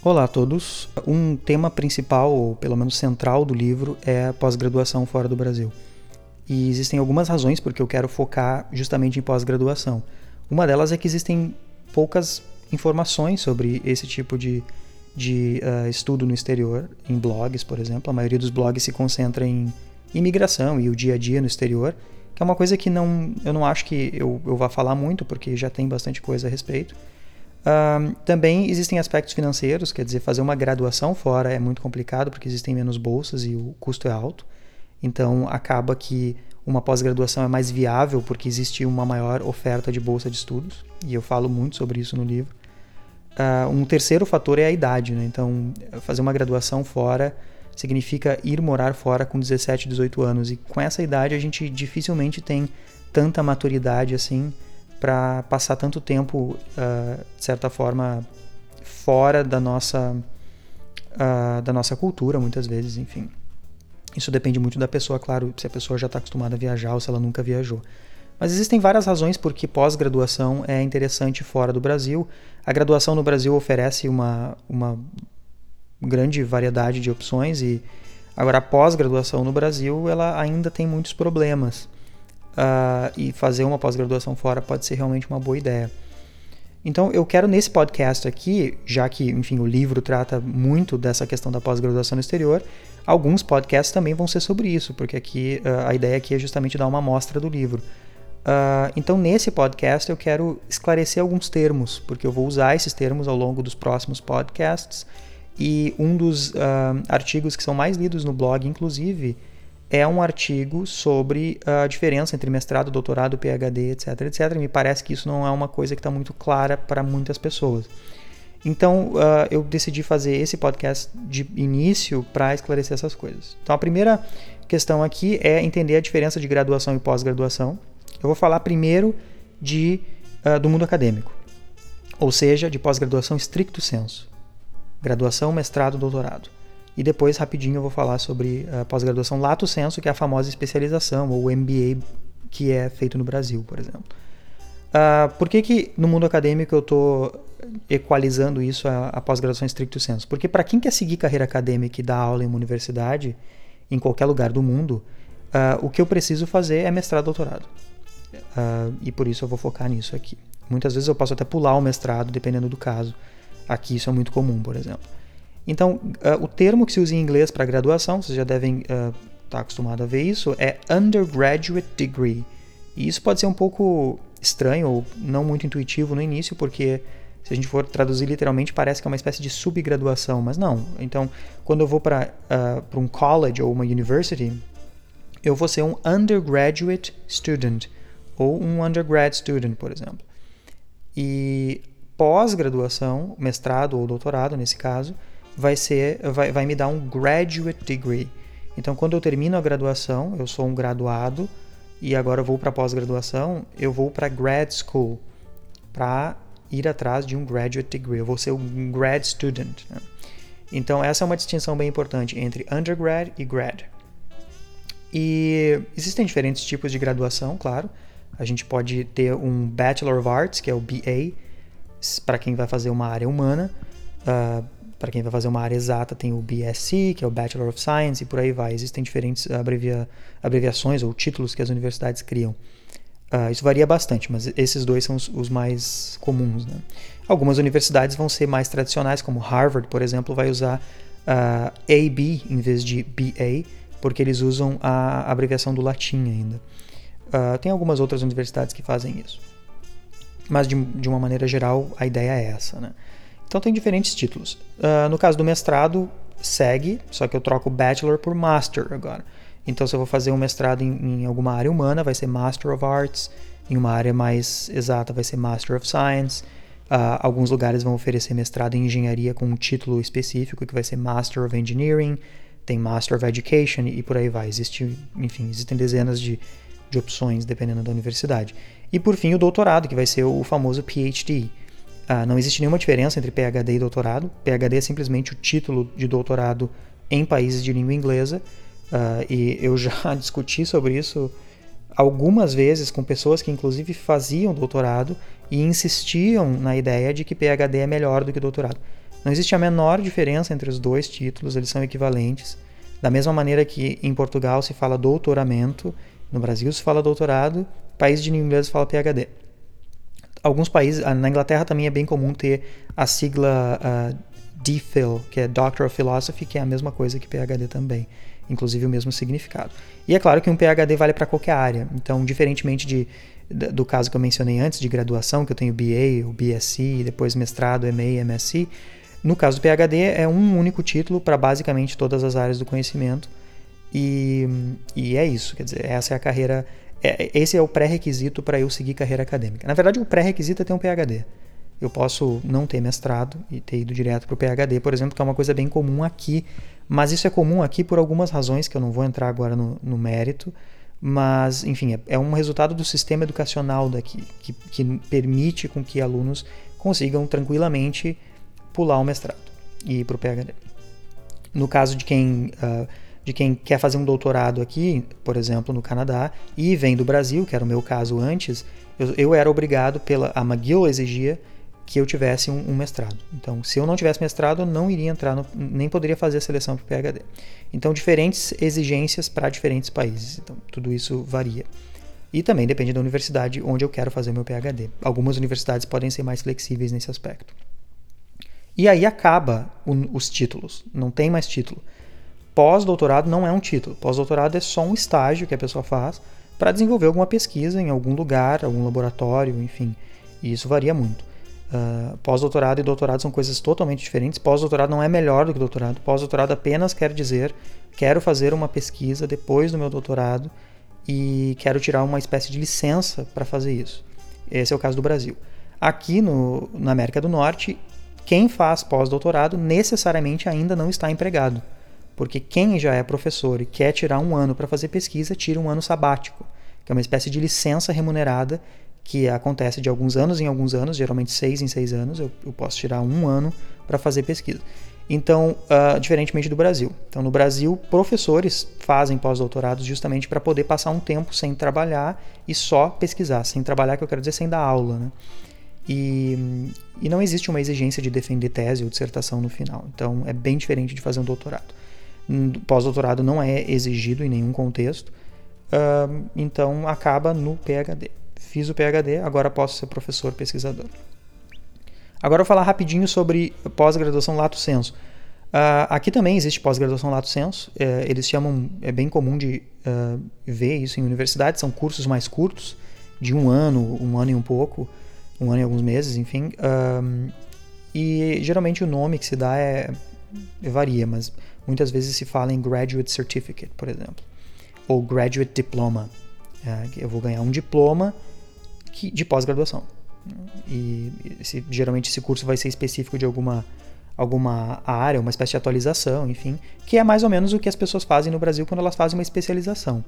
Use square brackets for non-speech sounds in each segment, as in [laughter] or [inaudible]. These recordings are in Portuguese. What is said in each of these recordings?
Olá a todos. Um tema principal, ou pelo menos central do livro, é a pós-graduação fora do Brasil. E existem algumas razões porque eu quero focar justamente em pós-graduação. Uma delas é que existem poucas informações sobre esse tipo de, de uh, estudo no exterior, em blogs, por exemplo. A maioria dos blogs se concentra em imigração e o dia a dia no exterior, que é uma coisa que não, eu não acho que eu, eu vá falar muito, porque já tem bastante coisa a respeito. Também existem aspectos financeiros, quer dizer, fazer uma graduação fora é muito complicado porque existem menos bolsas e o custo é alto. Então acaba que uma pós-graduação é mais viável porque existe uma maior oferta de bolsa de estudos, e eu falo muito sobre isso no livro. Uh, um terceiro fator é a idade, né? então fazer uma graduação fora significa ir morar fora com 17, 18 anos, e com essa idade a gente dificilmente tem tanta maturidade assim para passar tanto tempo, uh, de certa forma, fora da nossa, uh, da nossa cultura, muitas vezes, enfim. Isso depende muito da pessoa, claro, se a pessoa já está acostumada a viajar ou se ela nunca viajou. Mas existem várias razões por que pós-graduação é interessante fora do Brasil. A graduação no Brasil oferece uma, uma grande variedade de opções e agora a pós-graduação no Brasil ela ainda tem muitos problemas uh, e fazer uma pós-graduação fora pode ser realmente uma boa ideia. Então eu quero nesse podcast aqui, já que enfim o livro trata muito dessa questão da pós-graduação no exterior, alguns podcasts também vão ser sobre isso, porque aqui uh, a ideia aqui é justamente dar uma amostra do livro. Uh, então nesse podcast eu quero esclarecer alguns termos, porque eu vou usar esses termos ao longo dos próximos podcasts. E um dos uh, artigos que são mais lidos no blog, inclusive, é um artigo sobre a diferença entre mestrado, doutorado, PhD, etc, etc. E me parece que isso não é uma coisa que está muito clara para muitas pessoas. Então, uh, eu decidi fazer esse podcast de início para esclarecer essas coisas. Então, a primeira questão aqui é entender a diferença de graduação e pós-graduação. Eu vou falar primeiro de, uh, do mundo acadêmico, ou seja, de pós-graduação estricto senso. Graduação, mestrado, doutorado. E depois, rapidinho, eu vou falar sobre a pós-graduação lato sensu, que é a famosa especialização, ou MBA, que é feito no Brasil, por exemplo. Uh, por que, que no mundo acadêmico eu estou equalizando isso a, a pós-graduação estricto sensu? Porque para quem quer seguir carreira acadêmica e dar aula em uma universidade, em qualquer lugar do mundo, uh, o que eu preciso fazer é mestrado doutorado. Uh, e por isso eu vou focar nisso aqui. Muitas vezes eu posso até pular o mestrado, dependendo do caso. Aqui isso é muito comum, por exemplo. Então, uh, o termo que se usa em inglês para graduação, vocês já devem estar uh, tá acostumados a ver isso, é undergraduate degree. E isso pode ser um pouco estranho ou não muito intuitivo no início, porque se a gente for traduzir literalmente, parece que é uma espécie de subgraduação, mas não. Então, quando eu vou para uh, um college ou uma university, eu vou ser um undergraduate student ou um undergrad student, por exemplo. E pós-graduação, mestrado ou doutorado nesse caso, vai ser vai, vai me dar um graduate degree. Então, quando eu termino a graduação, eu sou um graduado e agora eu vou para pós-graduação, eu vou para grad school para ir atrás de um graduate degree. Eu vou ser um grad student. Né? Então, essa é uma distinção bem importante entre undergrad e grad. E existem diferentes tipos de graduação, claro. A gente pode ter um Bachelor of Arts, que é o BA, para quem vai fazer uma área humana. Uh, para quem vai fazer uma área exata, tem o BSc, que é o Bachelor of Science, e por aí vai. Existem diferentes abrevia, abreviações ou títulos que as universidades criam. Uh, isso varia bastante, mas esses dois são os, os mais comuns. Né? Algumas universidades vão ser mais tradicionais, como Harvard, por exemplo, vai usar uh, ah, AB em vez de BA, porque eles usam a abreviação do latim ainda. Uh, tem algumas outras universidades que fazem isso. Mas, de, de uma maneira geral, a ideia é essa. Né? Então tem diferentes títulos. Uh, no caso do mestrado, segue, só que eu troco Bachelor por Master agora. Então, se eu vou fazer um mestrado em, em, alguma área humana, vai ser Master of Arts. Em uma área mais exata, vai ser Master of Science. Uh, alguns lugares vão oferecer mestrado em engenharia com um título específico, que vai ser Master of Engineering. Tem Master of Education e por aí vai. Existe, enfim, existem dezenas de, de opções dependendo da universidade. E por fim, o doutorado, que vai ser o famoso PhD. Ah, não existe nenhuma diferença entre PhD e doutorado. PhD é simplesmente o título de doutorado em países de língua inglesa. Ah, e eu já [laughs] discuti sobre isso algumas vezes com pessoas que inclusive faziam doutorado e insistiam na ideia de que PhD é melhor do que doutorado. Não existe a menor diferença entre os dois títulos, eles são equivalentes. Da mesma maneira que em Portugal se fala doutoramento, no Brasil se fala doutorado, país de inglês se fala PhD. Alguns países, ah, na Inglaterra também é bem comum ter a sigla uh, DPhil, que é Doctor of Philosophy, que é a mesma coisa que PhD também, inclusive o mesmo significado. E é claro que um PhD vale para qualquer área, então, diferentemente de, do caso que eu mencionei antes, de graduação, que eu tenho BA, ou BSc, depois mestrado, MA, MSc, no caso do PhD é um único título para basicamente todas as áreas do conhecimento, e, e é isso, quer dizer, essa é a carreira é, esse é o pré-requisito para eu seguir carreira acadêmica. Na verdade, o pré-requisito é ter um PhD. Eu posso não ter mestrado e ter ido direto para o PhD, por exemplo, que é uma coisa bem comum aqui, mas isso é comum aqui por algumas razões que eu não vou entrar agora no, no mérito, mas, enfim, é, é, um resultado do sistema educacional daqui, que, que permite com que alunos consigam tranquilamente pular o mestrado e ir para o PhD. No caso de quem uh, de quem quer fazer um doutorado aqui, por exemplo, no Canadá, e vem do Brasil, que era o meu caso antes, eu, eu era obrigado pela a McGill exigia que eu tivesse um, um, mestrado. Então, se eu não tivesse mestrado, eu não iria entrar, no, nem poderia fazer a seleção para o PhD. Então, diferentes exigências para diferentes países. Então, tudo isso varia. E também depende da universidade onde eu quero fazer o meu PhD. Algumas universidades podem ser mais flexíveis nesse aspecto. E aí acaba os títulos, não tem mais título pós-doutorado não é um título. Pós-doutorado é só um estágio que a pessoa faz para desenvolver alguma pesquisa em algum lugar, algum laboratório, enfim. E isso varia muito. Uh, pós-doutorado e doutorado são coisas totalmente diferentes. Pós-doutorado não é melhor do que doutorado. Pós-doutorado apenas quer dizer quero fazer uma pesquisa depois do meu doutorado e quero tirar uma espécie de licença para fazer isso. Esse é o caso do Brasil. Aqui no, na América do Norte, quem faz pós-doutorado necessariamente ainda não está empregado. Porque quem já é professor e quer tirar um ano para fazer pesquisa, tira um ano sabático, que é uma espécie de licença remunerada que acontece de alguns anos em alguns anos, geralmente seis em seis anos, eu, eu posso tirar um ano para fazer pesquisa. Então, uh, diferentemente do Brasil. Então, no Brasil, professores fazem pós-doutorados justamente para poder passar um tempo sem trabalhar e só pesquisar. Sem trabalhar, que eu quero dizer sem dar aula. Né? E, e não existe uma exigência de defender tese ou dissertação no final. Então, é bem diferente de fazer um doutorado pós-doutorado não é exigido em nenhum contexto, uh, então acaba no PhD. Fiz o PhD, agora posso ser professor pesquisador. Agora eu vou falar rapidinho sobre pós-graduação lato sensu. Uh, aqui também existe pós-graduação lato sensu. Uh, eles chamam, é bem comum de uh, ver isso em universidades. São cursos mais curtos, de um ano, um ano e um pouco, um ano e alguns meses, enfim. e geralmente o nome que se dá é varia, mas muitas vezes se fala em Graduate Certificate, por exemplo, ou Graduate Diploma. É, eu vou ganhar um diploma que, de pós-graduação. E esse, geralmente esse curso vai ser específico de alguma, alguma área, uma espécie de atualização, enfim, que é mais ou menos o que as pessoas fazem no Brasil quando elas fazem uma especialização.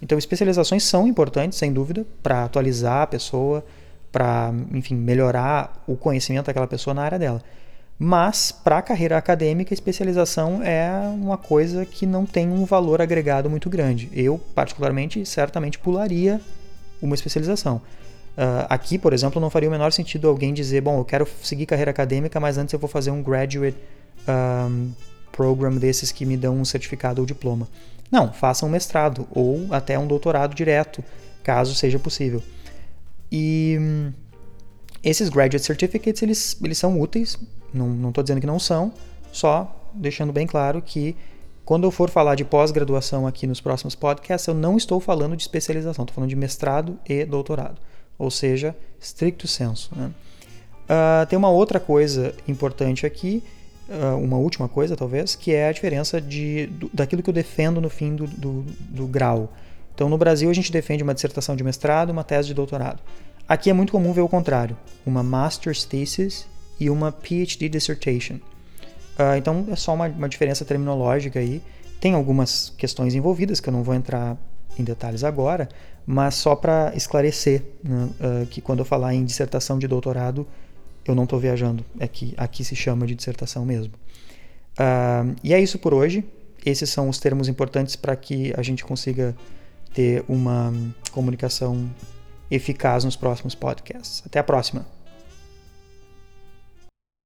Então, especializações são importantes, sem dúvida, para atualizar a pessoa, para, enfim, melhorar o conhecimento daquela pessoa na área dela. Mas, para a carreira acadêmica, especialização é uma coisa que não tem um valor agregado muito grande. Eu, particularmente, certamente pularia uma especialização. Uh, aqui, por exemplo, não faria o menor sentido alguém dizer: bom, eu quero seguir carreira acadêmica, mas antes eu vou fazer um graduate um, program desses que me dão um certificado ou diploma. Não, faça um mestrado ou até um doutorado direto, caso seja possível. E hum, esses graduate certificates eles, eles são úteis, não estou dizendo que não são, só deixando bem claro que quando eu for falar de pós-graduação aqui nos próximos podcasts, eu não estou falando de especialização, estou falando de mestrado e doutorado, ou seja, stricto senso. Né? Uh, tem uma outra coisa importante aqui, uh, uma última coisa talvez, que é a diferença de, do, daquilo que eu defendo no fim do, do, do grau. Então, no Brasil, a gente defende uma dissertação de mestrado uma tese de doutorado. Aqui é muito comum ver o contrário: uma master's thesis e uma PhD dissertation. Uh, então é só uma, uma, diferença terminológica aí. Tem algumas questões envolvidas que eu não vou entrar em detalhes agora, mas só para esclarecer né, uh, que quando eu falar em dissertação de doutorado, eu não estou viajando, é que aqui se chama de dissertação mesmo. Uh, e é isso por hoje. Esses são os termos importantes para que a gente consiga ter uma comunicação eficaz nos próximos podcasts. Até a próxima!